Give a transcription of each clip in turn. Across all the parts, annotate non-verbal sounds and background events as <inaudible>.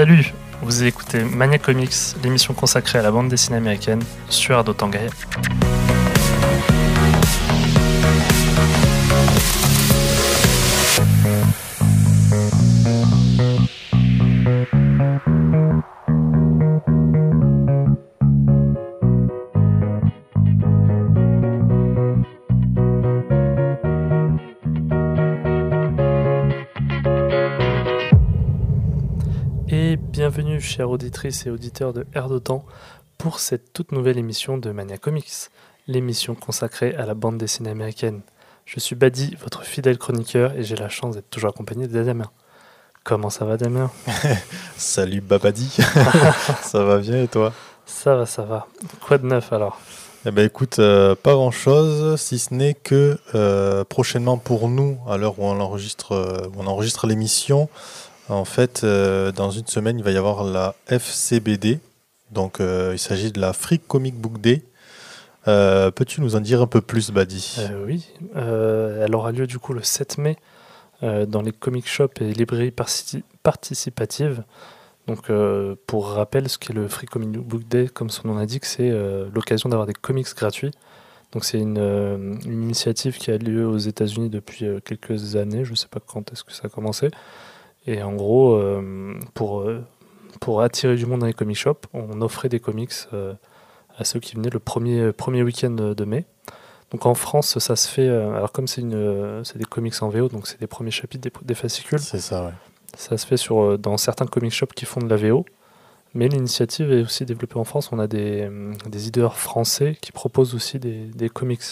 Salut, vous écoutez Mania Comics, l'émission consacrée à la bande dessinée américaine sur Ardo chères auditrices et auditeurs de Air pour cette toute nouvelle émission de Mania Comics, l'émission consacrée à la bande dessinée américaine. Je suis Badi, votre fidèle chroniqueur, et j'ai la chance d'être toujours accompagné de Damien. Comment ça va, Damien? <laughs> Salut Babadi, <laughs> ça va bien et toi? Ça va, ça va. Quoi de neuf alors? Eh ben écoute, euh, pas grand chose, si ce n'est que euh, prochainement pour nous, à l'heure où on enregistre, euh, où on enregistre l'émission, en fait, euh, dans une semaine, il va y avoir la FCBD. Donc, euh, il s'agit de la Free Comic Book Day. Euh, Peux-tu nous en dire un peu plus, Badi? Oui, elle aura lieu du coup le 7 mai dans les comic shops et librairies participatives. Donc, pour rappel, ce qu'est le Free Comic Book Day, comme son nom l'indique, c'est l'occasion d'avoir des comics gratuits. Donc, c'est une, initiative qui a lieu aux États-Unis depuis quelques années. Je ne sais pas quand est-ce que ça a commencé. Et en gros, euh, pour, euh, pour attirer du monde dans les comic shops, on offrait des comics euh, à ceux qui venaient le premier, premier week-end de mai. Donc en France, ça se fait. alors comme c'est une, c'est des comics en VO, donc c'est des premiers chapitres des, des fascicules. C'est ça, ouais. Ça se fait sur dans certains comic shops qui font de la VO. Mais l'initiative est aussi développée en France. On a des, des éditeurs français qui proposent aussi des, des comics.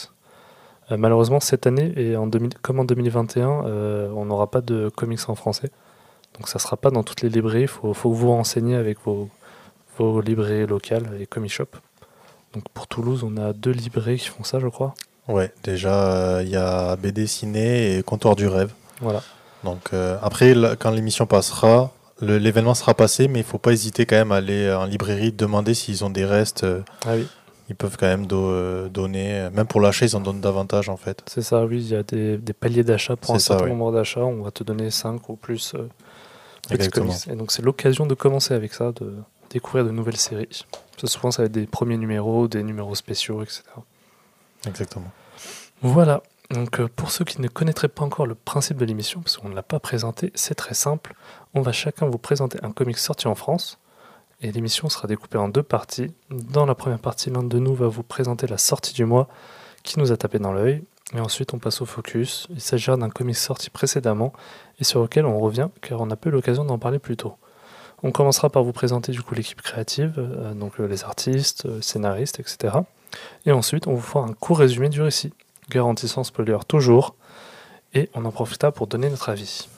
Euh, malheureusement, cette année, et en 2000 comme en 2021, euh, on n'aura pas de comics en français. Donc ça ne sera pas dans toutes les librairies. Il faut, faut que vous vous renseigniez avec vos, vos librairies locales et comic shops. Donc pour Toulouse, on a deux librairies qui font ça, je crois. Ouais, déjà, euh, il y a BD Ciné et Comptoir du Rêve. Voilà. Donc, euh, après, là, quand l'émission passera, l'événement sera passé, mais il faut pas hésiter quand même à aller en librairie, demander s'ils ont des restes. euh, Ah oui, Ils peuvent quand même do- donner, même pour l'achat, ils en donnent davantage en fait. c'est ça, oui, il y a des, des paliers d'achat pour un certain oui. nombre d'achats, on va te donner 5 ou plus Exactement. comics. Et donc c'est l'occasion de commencer avec ça, de découvrir de nouvelles séries. Que souvent ça va être des premiers numéros, des numéros spéciaux, etc. Exactement. Voilà, donc euh, pour ceux qui ne connaîtraient pas encore le principe de l'émission, parce qu'on ne l'a pas présenté, c'est très simple. On va chacun vous présenter un comic sorti en France, et l'émission sera découpée en deux parties. Dans la première partie, l'un de nous va vous présenter la sortie du mois qui nous a tapé dans l'œil, et ensuite on passe au focus. Il s'agira d'un comic sorti précédemment, et sur lequel on revient, car on n'a pas eu l'occasion d'en parler plus tôt. On commencera par vous présenter du coup l'équipe créative, euh, donc euh, les artistes, euh, scénaristes, etc. Et ensuite, on vous fera un court résumé du récit garantissant spoiler toujours, et on en profita pour donner notre avis.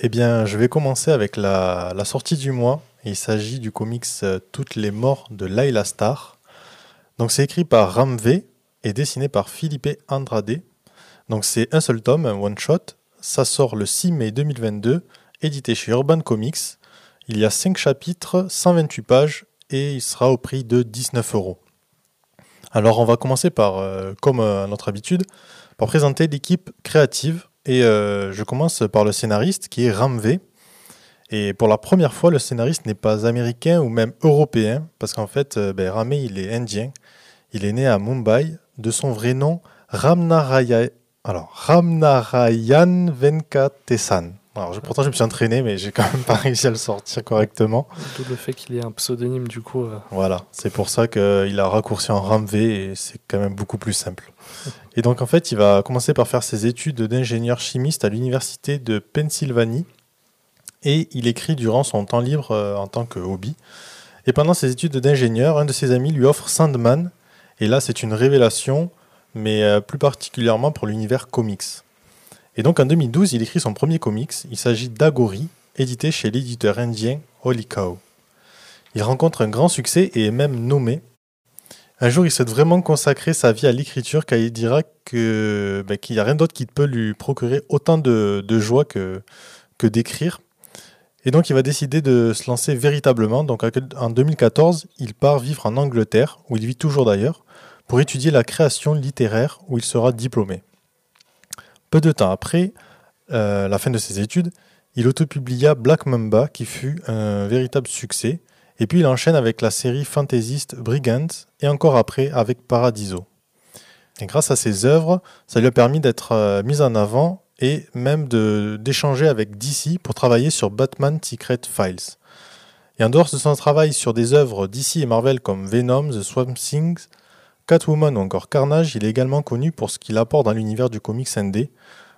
Eh bien, je vais commencer avec la, sortie du mois. Il s'agit du comics euh, Toutes les morts de Laila Star. Donc, c'est écrit par Ram et dessiné par Philippe Andrade. Donc, c'est un seul tome, un one-shot. Ça sort le 6 mai 2022, édité chez Urban Comics. Il y a 5 chapitres, 128 pages et il sera au prix de 19 euros. Alors, on va commencer par, euh, comme euh, à notre habitude, par présenter l'équipe créative. Et euh, je commence par le scénariste qui est Ram V. Et pour la première fois, le scénariste n'est pas américain ou même européen, parce qu'en fait, euh, ben, il est indien. Il est né à Mumbai. De son vrai nom, Ramnarayan Venkatesan. Alors, je- pourtant, je me suis entraîné, mais j'ai quand même <laughs> pas réussi à le sortir correctement. D'où le fait qu'il y ait un pseudonyme du coup. euh, Voilà, c'est pour ça qu'il a raccourci en RAM V et c'est quand même beaucoup plus simple. <laughs> Et donc en fait, il va commencer par faire ses études d'ingénieur chimiste à l'université de Pennsylvanie et il écrit durant son temps libre euh, en tant que hobby. Et pendant ses études d'ingénieur, un de ses amis lui offre Sandman et là c'est une révélation, mais euh, plus particulièrement pour l'univers comics. Et donc en 2012, il écrit son premier comics, il s'agit d'Agori, édité chez l'éditeur indien Holy Cow. Il rencontre un grand succès et est même nommé. Un jour, il souhaite vraiment consacrer sa vie à l'écriture car il dira ben, qu'il n'y a rien d'autre qui peut lui procurer autant de, de joie que, que d'écrire. Et donc, il va décider de se lancer véritablement. Donc, en 2014, il part vivre en Angleterre, où il vit toujours d'ailleurs, pour étudier la création littéraire, où il sera diplômé. Peu de temps après euh, la fin de ses études, il autopublia Black Mamba qui fut un véritable succès, et puis il enchaîne avec la série fantaisiste Brigands et encore après avec Paradiso. Grâce à ses œuvres, ça lui a permis d'être euh, mis en avant et même d'échanger avec DC pour travailler sur Batman Secret Files. Et en dehors de son travail sur des œuvres DC et Marvel comme Venom, The Swamp Things, Catwoman ou encore Carnage, il est également connu pour ce qu'il apporte dans l'univers du comics ND,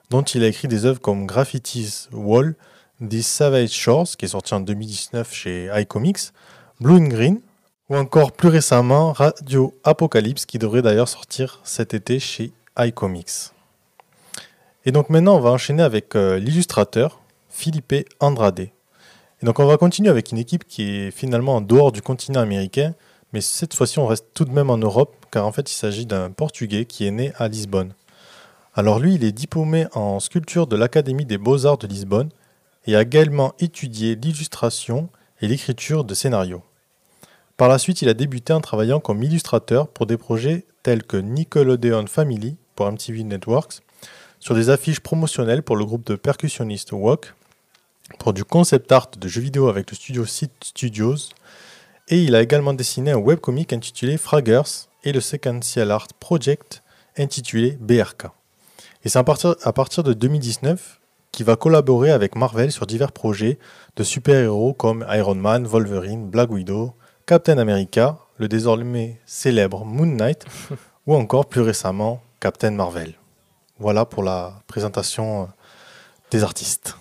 dont il a écrit des œuvres comme Graffiti's Wall, The Savage Shores, qui est sorti en 2019 chez iComics, Blue and Green, ou encore plus récemment Radio Apocalypse, qui devrait d'ailleurs sortir cet été chez iComics. Et donc maintenant, on va enchaîner avec euh, l'illustrateur Philippe Andrade. Et donc on va continuer avec une équipe qui est finalement en dehors du continent américain, mais cette fois-ci on reste tout de même en Europe, car en fait il s'agit d'un Portugais qui est né à Lisbonne. Alors lui, il est diplômé en sculpture de l'Académie des beaux-arts de Lisbonne et a également étudié l'illustration et l'écriture de scénarios. Par la suite, il a débuté en travaillant comme illustrateur pour des projets tels que Nickelodeon Family pour MTV Networks, sur des affiches promotionnelles pour le groupe de percussionnistes Walk, pour du concept art de jeux vidéo avec le studio Seed Studios, et il a également dessiné un webcomic intitulé Fraggers et le sequential art project intitulé BRK. Et c'est à partir, à partir de 2019 qu'il va collaborer avec Marvel sur divers projets de super-héros comme Iron Man, Wolverine, Black Widow, Captain America, le désormais célèbre Moon Knight, <laughs> ou encore plus récemment Captain Marvel. Voilà pour la présentation euh, des artistes.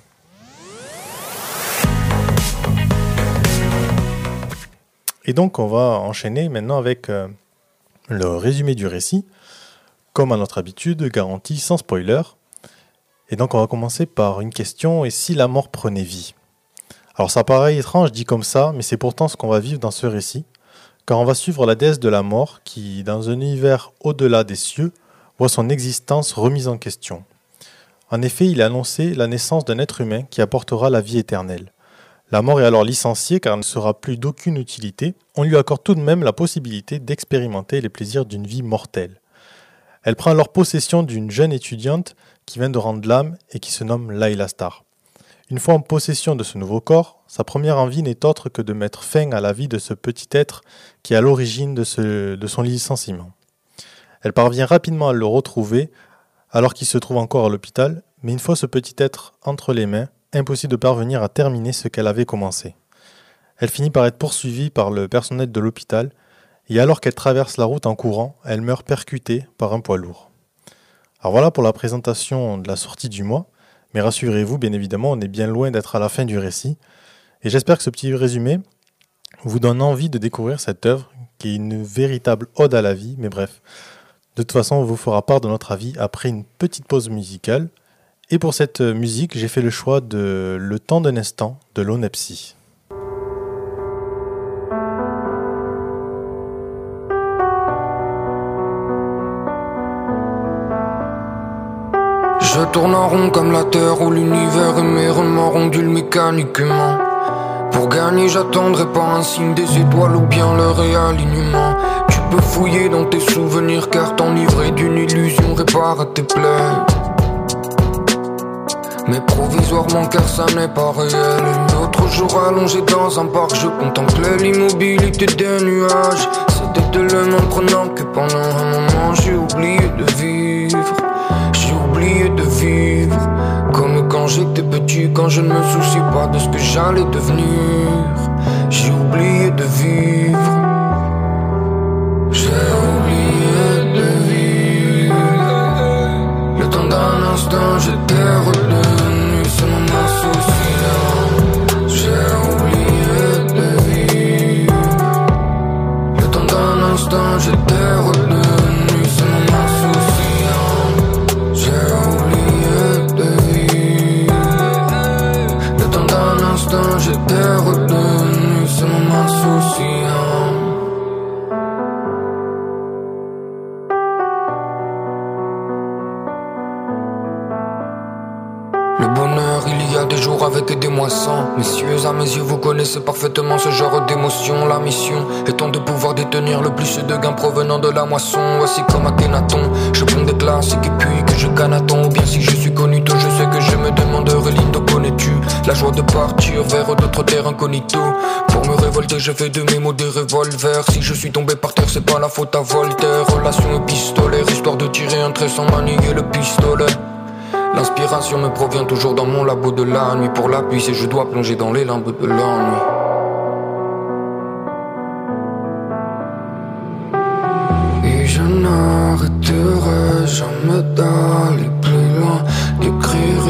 Et donc on va enchaîner maintenant avec euh, le résumé du récit comme à notre habitude, garantie sans spoiler. Et donc on va commencer par une question, et si la mort prenait vie? Alors ça paraît étrange dit comme ça, mais c'est pourtant ce qu'on va vivre dans ce récit, car on va suivre la déesse de la mort qui, dans un univers au-delà des cieux, voit son existence remise en question. En effet, il a annoncé la naissance d'un être humain qui apportera la vie éternelle. La mort est alors licenciée car elle ne sera plus d'aucune utilité. On lui accorde tout de même la possibilité d'expérimenter les plaisirs d'une vie mortelle. Elle prend alors possession d'une jeune étudiante qui vient de rendre l'âme et qui se nomme Layla Star. Une fois en possession de ce nouveau corps, sa première envie n'est autre que de mettre fin à la vie de ce petit être qui est à l'origine de, de son licenciement. Elle parvient rapidement à le retrouver alors qu'il se trouve encore à l'hôpital, mais une fois ce petit être entre les mains, impossible de parvenir à terminer ce qu'elle avait commencé. Elle finit par être poursuivie par le personnel de l'hôpital et alors qu'elle traverse la route en courant, elle meurt percutée par un poids lourd. Alors voilà pour la présentation de la sortie du mois, mais rassurez-vous, bien évidemment, on est bien loin d'être à la fin du récit, et j'espère que ce petit résumé vous donne envie de découvrir cette œuvre qui est une véritable ode à la vie, mais bref, de toute façon, on vous fera part de notre avis après une petite pause musicale. Et pour cette musique, j'ai fait le choix de Le temps d'un instant de l'Onepsy. Je tourne en rond comme la terre où l'univers est merement rondule mécaniquement. Pour gagner, j'attendrai pas un signe des étoiles ou bien leur réalignement. Tu peux fouiller dans tes souvenirs car t'enivrer d'une illusion répare tes plaies. Mais provisoirement car ça n'est pas réel. L'autre jour allongé dans un parc Je contemplais l'immobilité des nuages. C'était tellement prenant que pendant un moment J'ai oublié de vivre. De vivre. Comme quand j'étais petit, quand je ne me soucie pas de ce que j'allais devenir. J'ai oublié de vivre. J'ai oublié de vivre. Le temps d'un instant, j'étais instant, j'étais connaissez parfaitement ce genre d'émotion. La mission étant de pouvoir détenir le plus de gains provenant de la moisson. Voici comme Akhenaton, je prends des classiques et puis que je canaton. Ou bien si je suis connu, tôt, je sais que je me demanderai, Lindo, connais-tu la joie de partir vers d'autres terres incognito? Pour me révolter, je fais de mes mots des revolvers. Si je suis tombé par terre, c'est pas la faute à Voltaire. Relation épistolaire, histoire de tirer un trait sans manier le pistolet. L'inspiration me provient toujours dans mon labo de la nuit. Pour l'appui, c'est je dois plonger dans les limbes de l'ennui. Et je n'arrêterai jamais d'aller plus loin, d'écrire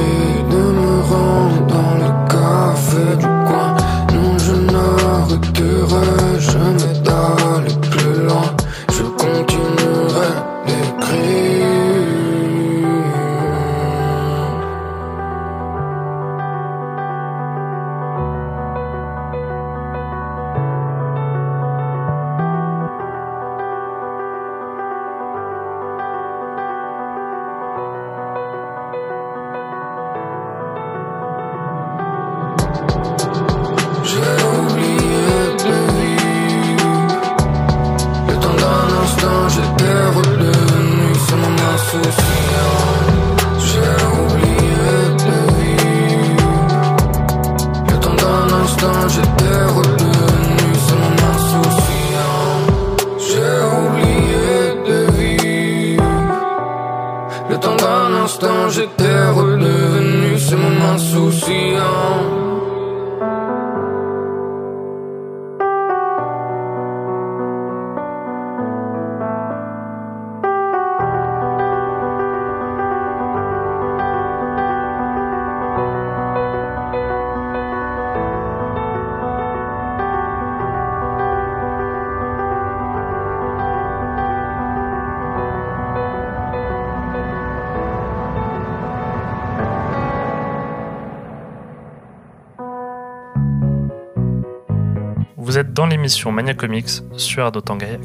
Vous êtes dans l'émission Mania Comics sur Ado Tangaya.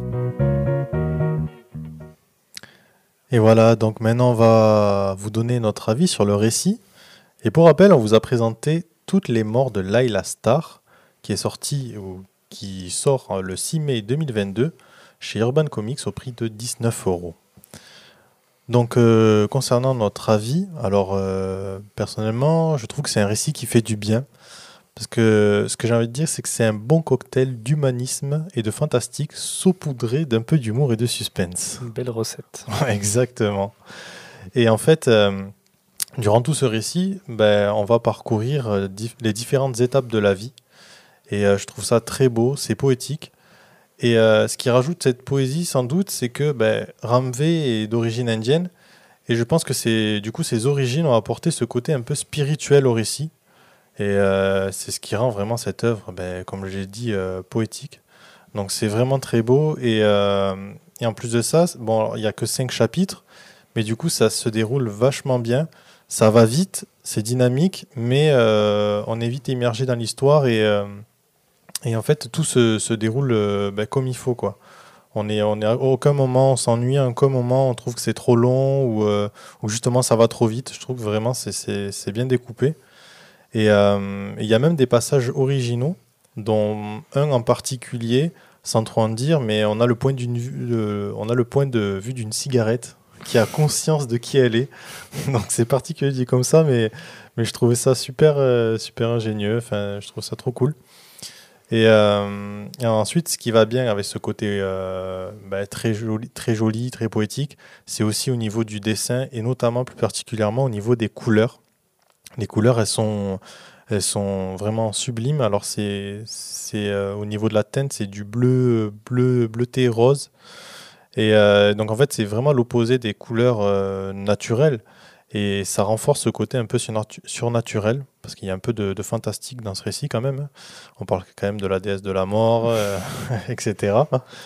Et voilà, donc maintenant on va vous donner notre avis sur le récit. Et pour rappel, on vous a présenté Toutes les morts de Laila Star, qui est sorti ou qui sort euh, le 6 mai 2022 chez Urban Comics au prix de 19 euros. Donc euh, concernant notre avis, alors euh, personnellement, je trouve que c'est un récit qui fait du bien. Parce que ce que j'ai envie de dire, c'est que c'est un bon cocktail d'humanisme et de fantastique saupoudré d'un peu d'humour et de suspense. Une belle recette. <laughs> Ouais, Exactement. Et en fait, euh, durant tout ce récit, ben, on va parcourir euh, dif- les différentes étapes de la vie. Et euh, je trouve ça très beau, c'est poétique. Et ce qui rajoute cette poésie, sans doute, c'est que ben, Ramvé est d'origine indienne. Et je pense que c'est du coup ses origines ont apporté ce côté un peu spirituel au récit. Et euh, c'est ce qui rend vraiment cette œuvre, ben, comme j'ai dit, euh, poétique. Donc c'est vraiment très beau. Et, euh, en plus de ça, bon, il n'y a que cinq chapitres, mais du coup ça se déroule vachement bien. Ça va vite, c'est dynamique, mais on est vite immergé dans l'histoire et, en fait tout se, se déroule ben, comme il faut. quoi. On est, on est à aucun moment on s'ennuie, à aucun moment on trouve que c'est trop long ou, justement ça va trop vite. Je trouve que vraiment c'est bien découpé. Et euh, il y a même des passages originaux, dont un en particulier, sans trop en dire, mais on a le point, on a le point de vue d'une cigarette qui a conscience de qui elle est. <laughs> Donc c'est particulier dit comme ça, mais, mais je trouvais ça super, euh, super ingénieux. Je trouve ça trop cool. Et, euh, et ensuite, ce qui va bien avec ce côté bah, très, joli, très joli, très poétique, c'est aussi au niveau du dessin et notamment plus particulièrement au niveau des couleurs. Les couleurs, elles sont, elles sont vraiment sublimes. Alors, c'est, c'est euh, au niveau de la teinte, c'est du bleu, bleu, bleuté rose. Et euh, donc, en fait, c'est vraiment l'opposé des couleurs euh, naturelles. Et ça renforce ce côté un peu surnatu- surnaturel, parce qu'il y a un peu de, de fantastique dans ce récit quand même. On parle quand même de la déesse de la mort, <laughs> etc.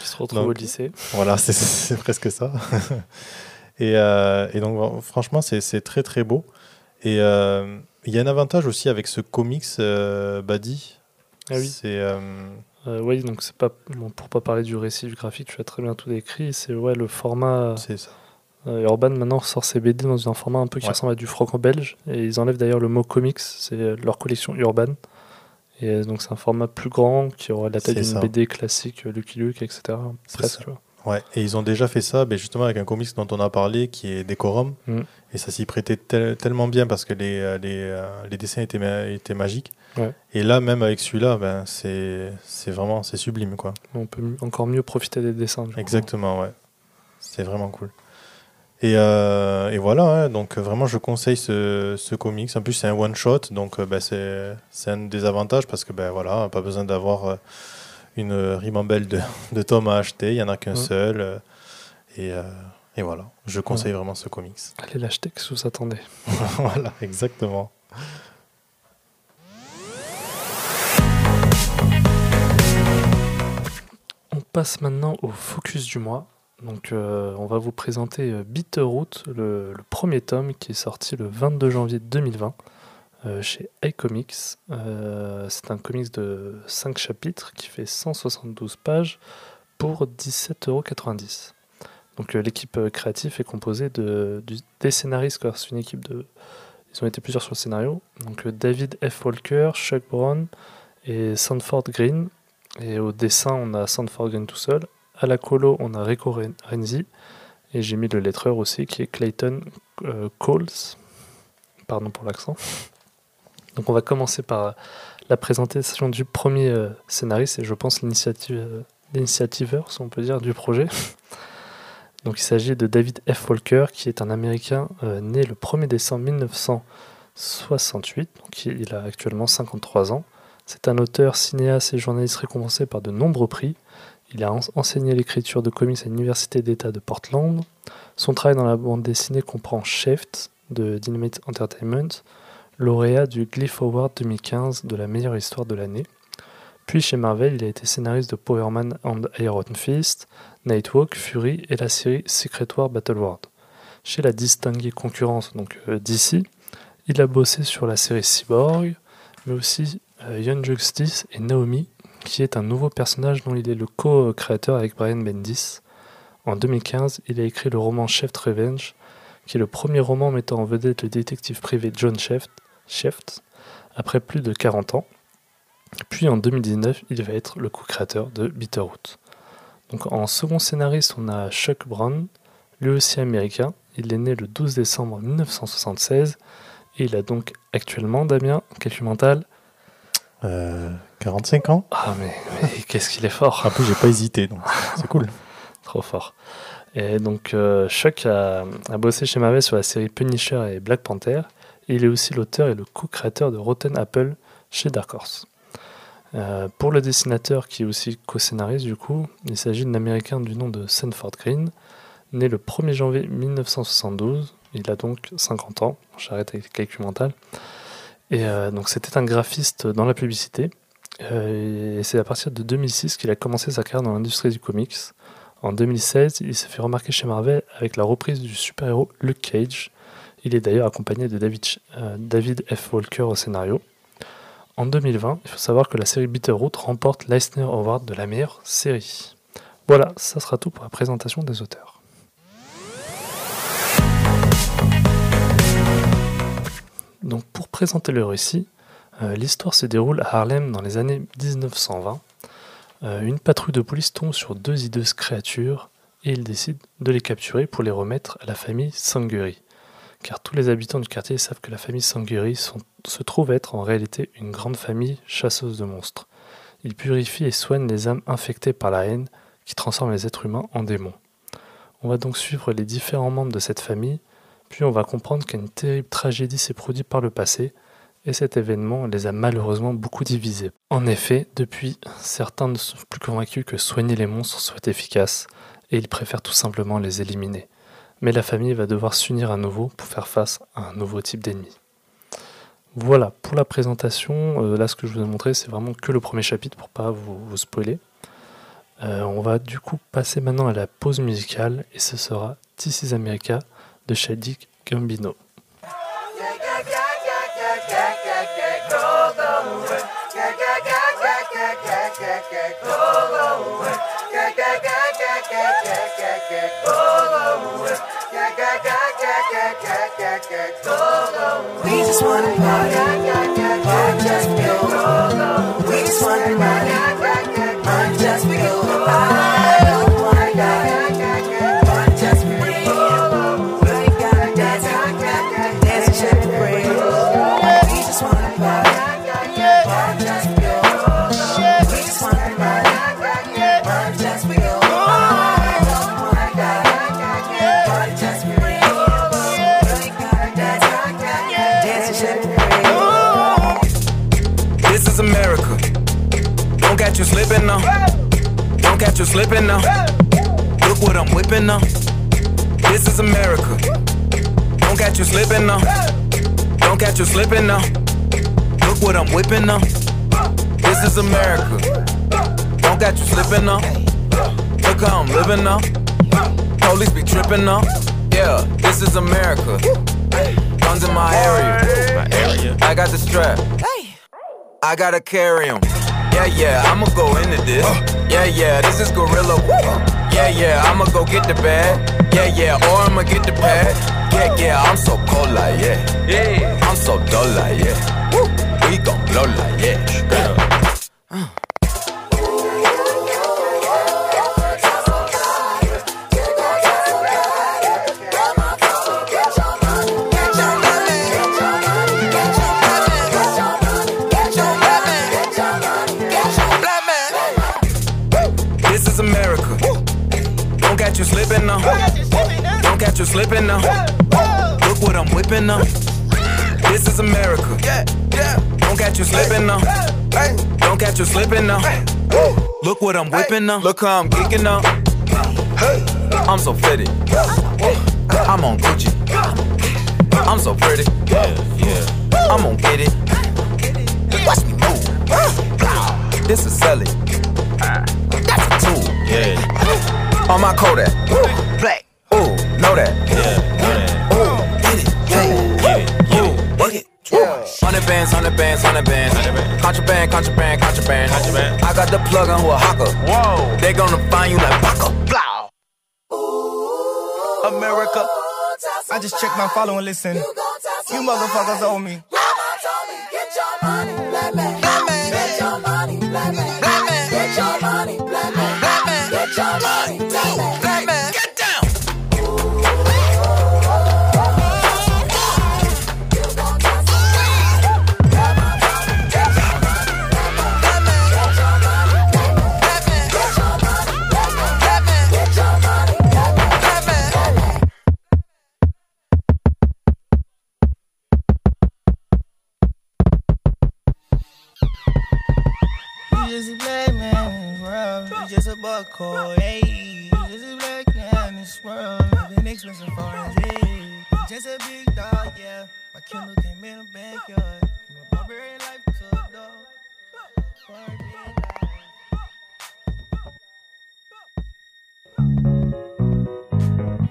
Qui se retrouve Donc, au lycée. Voilà, c'est- c'est presque ça. <laughs> et, et donc, franchement, c'est c'est très très beau. Et euh, il y a un avantage aussi avec ce comics euh, Buddy. Ah oui. C'est euh, Euh, oui, donc c'est pas bon, pour pas parler du récit du graphique, tu as très bien tout décrit. C'est ouais le format c'est ça. Urban maintenant sort ses BD dans un format un peu qui Ouais. ressemble à du franco-belge. Et ils enlèvent d'ailleurs le mot comics, c'est leur collection Urban. Et donc c'est un format plus grand qui aura la taille d'une. BD classique, Lucky Luke, etc. Presque. Ouais, et ils ont déjà fait ça ben, justement avec un comics dont on a parlé qui est Decorum. Mm. Et ça s'y prêtait tel- tellement bien parce que les, euh, les, euh, les dessins étaient, ma- étaient magiques. Ouais. Et là, même avec celui-là, ben, c'est vraiment c'est sublime. quoi. On peut encore mieux profiter des dessins. coup. Exactement, ouais. C'est vraiment cool. Et, euh, et voilà, hein, donc vraiment je conseille ce, ce comics. En plus c'est un one shot, donc ben, c'est un des avantages parce que ben voilà, pas besoin d'avoir une ribambelle de, de tomes à acheter, il y en a qu'un seul. et, euh, et voilà, je conseille vraiment ce comics. Allez l'acheter, que vous attendez? <laughs> voilà, exactement. On passe maintenant au focus du mois. Donc, euh, on va vous présenter euh, Bitterroot, le, le premier tome qui est sorti le 22 janvier 2020 euh, chez iComics. Euh, c'est un comics de 5 chapitres qui fait 172 pages pour 17,90€. Donc, euh, l'équipe euh, créative est composée de, des scénaristes, c'est une équipe de. Ils ont été plusieurs sur le scénario. Donc, euh, David F. Walker, Chuck Brown et Sanford Green. Et au dessin, on a Sanford Green tout seul. À la colo, on a Rico Ren- Renzi. Et j'ai mis le lettreur aussi, qui est Clayton Coles. Pardon pour l'accent. Donc on va commencer par la présentation du premier scénariste et je pense l'initiative, l'initiativeur, si on peut dire, du projet. Donc il s'agit de David F. Walker, qui est un Américain euh, né le 1er décembre 1968. Donc il a actuellement 53 ans. C'est un auteur, cinéaste et journaliste récompensé par de nombreux prix. Il a en- enseigné l'écriture de comics à l'Université d'État de Portland. Son travail dans la bande dessinée comprend Shaft de Dynamite Entertainment, lauréat du Glyph Award 2015 de la meilleure histoire de l'année. Puis chez Marvel, il a été scénariste de Power Man and Iron Fist, Nightwalk, Fury et la série Secret War Battle World. Chez la distinguée concurrence donc euh, DC, il a bossé sur la série Cyborg, mais aussi euh, Young Justice et Naomi, qui est un nouveau personnage dont il est le co-créateur avec Brian Bendis. En 2015, il a écrit le roman Shaft Revenge, qui est le premier roman mettant en vedette le détective privé John Shaft, Shaft après plus de 40 ans. Puis en 2019, il va être le co-créateur de Bitterroot. Donc en second scénariste, on a Chuck Brown, lui aussi américain. Il est né le 12 décembre 1976 et il a donc actuellement, Damien, calcul mental. Euh, 45 ans Ah mais, mais <laughs> qu'est-ce qu'il est fort En plus j'ai pas hésité, donc c'est cool. <laughs> Trop fort. Et donc, euh, Chuck a, a bossé chez Marvel sur la série Punisher et Black Panther. Et il est aussi l'auteur et le co-créateur de Rotten Apple chez Dark Horse. Euh, pour le dessinateur, qui est aussi co-scénariste du coup, il s'agit d'un Américain du nom de Sanford Green, né le 1er janvier 1972. Il a donc 50 ans. J'arrête avec les calculs mentaux. Et euh, donc, c'était un graphiste dans la publicité. Euh, et c'est à partir de 2006 qu'il a commencé sa carrière dans l'industrie du comics. En 2016, il s'est fait remarquer chez Marvel avec la reprise du super-héros Luke Cage. Il est d'ailleurs accompagné de David F. Walker au scénario. En 2020, il faut savoir que la série Bitterroot remporte l'Eisner Award de la meilleure série. Voilà, ça sera tout pour la présentation des auteurs. Donc pour présenter le récit, euh, l'histoire se déroule à Harlem dans les années 1920. Euh, une patrouille de police tombe sur deux hideuses créatures et ils décident de les capturer pour les remettre à la famille Sanguri. Car tous les habitants du quartier savent que la famille Sanguri sont- se trouve être en réalité une grande famille chasseuse de monstres. Ils purifient et soignent les âmes infectées par la haine qui transforme les êtres humains en démons. On va donc suivre les différents membres de cette famille, puis on va comprendre qu'une terrible tragédie s'est produite par le passé et cet événement les a malheureusement beaucoup divisés. En effet, depuis, certains ne sont plus convaincus que soigner les monstres soit efficace, et ils préfèrent tout simplement les éliminer. Mais la famille va devoir s'unir à nouveau pour faire face à un nouveau type d'ennemi. Voilà, pour la présentation, euh, là ce que je vous ai montré, c'est vraiment que le premier chapitre pour pas vous, spoiler. Euh, on va du coup passer maintenant à la pause musicale, et ce sera This is America de Shadik Gambino. We just wanna party, party just you. We just wanna party Look what I'm whipping now. This is America. Don't got you slipping now. Look how I'm living now. Police be tripping now. Yeah, this is America. Guns in my area. My area. I got the strap. I gotta carry him. Yeah, yeah, I'ma go into this. Yeah, yeah, this is Gorilla. Yeah, yeah, I'ma go get the bag. Yeah, yeah, or I'ma get the pad. Yeah, yeah, I'm so cold like yeah. Yeah, I'm so dull like yeah y con like yeah, girl. You slipping slipping now. Look what I'm whipping now. This is America. Yeah, yeah. Don't catch you slipping now. Don't catch you slipping now. Look what I'm whipping now. Look how I'm geeking now. I'm so fitted. I'm on Gucci. I'm so pretty. Yeah, yeah. I'm gonna get it. Watch me move. This is Sally. That's a tool. Yeah, On my Kodak. Black. Ooh, know that. yeah, bands, hundred bands, hundred bands. Hundred bands. Contraband, contraband, contraband. Contraband. I got the plug on who a hawker. Whoa. They gonna find you like Baka. Blow. America. I just checked my follow and listen. You motherfuckers owe me. Get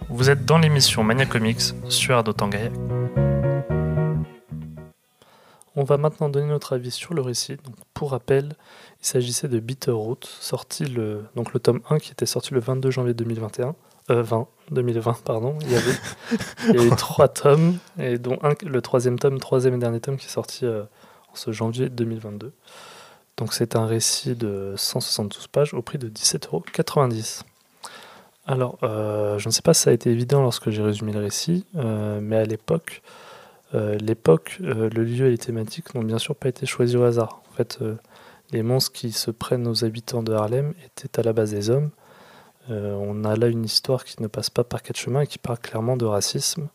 Vous êtes dans l'émission Mania Comics sur. On va maintenant donner notre avis sur le récit. Donc, pour rappel, il s'agissait de Bitterroot, sorti le, donc le tome 1 qui était sorti le 22 janvier 2021. Euh, 20, 2020, pardon. Il y avait, il y <laughs> trois tomes, et dont un, le troisième tome, troisième et dernier tome qui est sorti euh, en ce janvier 2022. Donc c'est un récit de 172 pages au prix de 17,90€. Alors, euh, je ne sais pas si ça a été évident lorsque j'ai résumé le récit, euh, mais à l'époque, l'époque, le lieu et les thématiques n'ont bien sûr pas été choisis au hasard. En fait, les monstres qui se prennent aux habitants de Harlem étaient à la base des hommes. Euh, on a là une histoire qui ne passe pas par quatre chemins et qui parle clairement de racisme.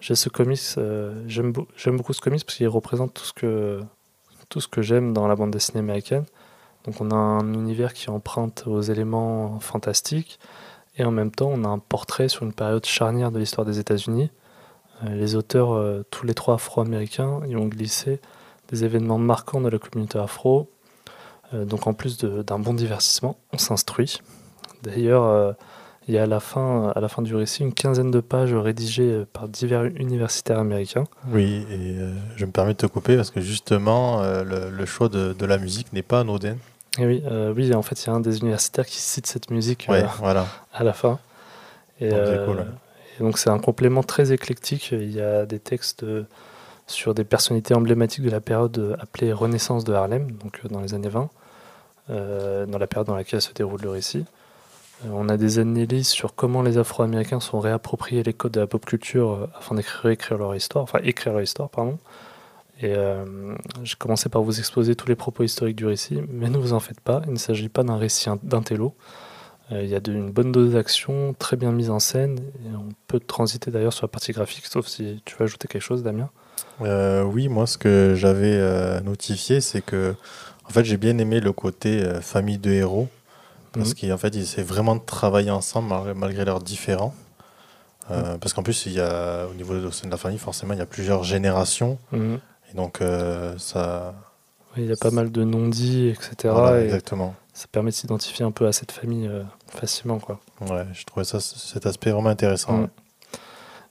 J'ai ce comics, euh, j'aime beau- j'aime beaucoup ce comics parce qu'il représente tout ce que tout ce que j'aime dans la bande dessinée américaine. Donc on a un univers qui emprunte aux éléments fantastiques et en même temps on a un portrait sur une période charnière de l'histoire des États-Unis. Euh, les auteurs, tous les trois afro-américains, y ont glissé des événements marquants de la communauté afro. Euh, donc en plus d'un bon divertissement, on s'instruit. D'ailleurs, euh, il y a à la, fin, à la fin du récit une quinzaine de pages rédigées euh, par divers universitaires américains. Oui, et euh, je me permets de te couper parce que justement, euh, le, le choix de, de la musique n'est pas anodin. Et oui, euh, oui, en fait, il y a un des universitaires qui cite cette musique Ouais, voilà. à la fin. Et, Donc, c'est cool, un complément très éclectique. Il y a des textes sur des personnalités emblématiques de la période appelée Renaissance de Harlem, donc dans les années 20, euh, dans la période dans laquelle se déroule le récit. Euh, on a des analyses sur comment les Afro-Américains sont réappropriés les codes de la pop culture euh, afin d'écrire écrire leur histoire, enfin écrire leur histoire, pardon. Et euh, j'ai commencé par vous exposer tous les propos historiques du récit, mais ne vous en faites pas, il ne s'agit pas d'un récit d'un télo. Euh, Il y a une bonne dose d'action, très bien mise en scène, et on peut transiter d'ailleurs sur la partie graphique, sauf si tu veux ajouter quelque chose, Damien. Euh, oui, moi, ce que j'avais euh, notifié, c'est que en fait, j'ai bien aimé le côté euh, famille de héros. Parce Mhm. qu'en fait, ils essaient vraiment de travailler ensemble mal- malgré leurs différends. Euh, Parce qu'en plus, il y a, au niveau de, la famille, forcément, il y a plusieurs générations. Mhm. Et donc, euh, ça. Oui, il y a pas mal de non-dits, etc. voilà, et exactement. ça permet de s'identifier un peu à cette famille facilement. Quoi. Ouais, je trouvais ça, cet aspect vraiment intéressant. Mhm.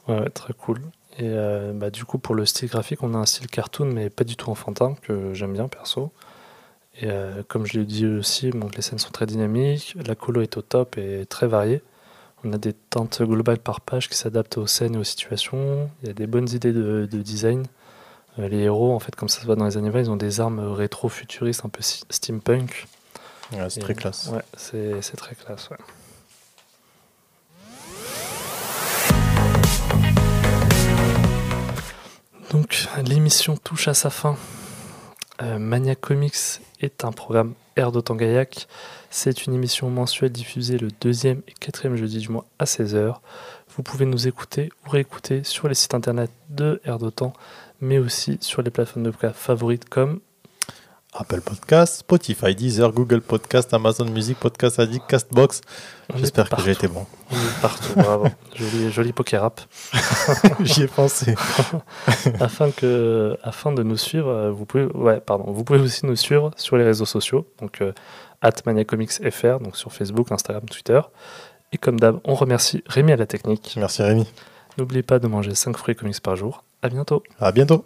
Ouais, ouais, très cool. Et euh, bah, du coup, pour le style graphique, on a un style cartoon, mais pas du tout enfantin, que j'aime bien perso. Et euh, comme je l'ai dit aussi, donc, les scènes sont très dynamiques, la colo est au top et très variée. On a des teintes globales par page qui s'adaptent aux scènes et aux situations. Il y a des bonnes idées de, de design. Euh, les héros, en fait, comme ça se voit dans les années 20, ils ont des armes rétro-futuristes, un peu steampunk. Ouais, c'est très classe. Ouais, c'est c'est très classe. ouais. Donc, l'émission touche à sa fin. Euh, Mania Comics est un programme Air Gaillac. C'est une émission mensuelle diffusée le deuxième et quatrième jeudi du mois à 16h. Vous pouvez nous écouter ou réécouter sur les sites internet de Air d'Otan, mais aussi sur les plateformes de podcast favorites comme Apple Podcast, Spotify, Deezer, Google Podcast, Amazon Music, Podcast Addict, Castbox. J'espère que j'ai été bon. Partout, bravo. <laughs> Joli, joli poker rap. <laughs> J'y ai pensé. <laughs> afin que afin de nous suivre euh, vous pouvez ouais pardon vous pouvez aussi nous suivre sur les réseaux sociaux donc euh, @maniacomicsfr donc sur Facebook Instagram Twitter et comme d'hab on remercie Rémi à la technique Merci Rémi. n'oubliez pas de manger 5 fruits comics par jour à bientôt À bientôt.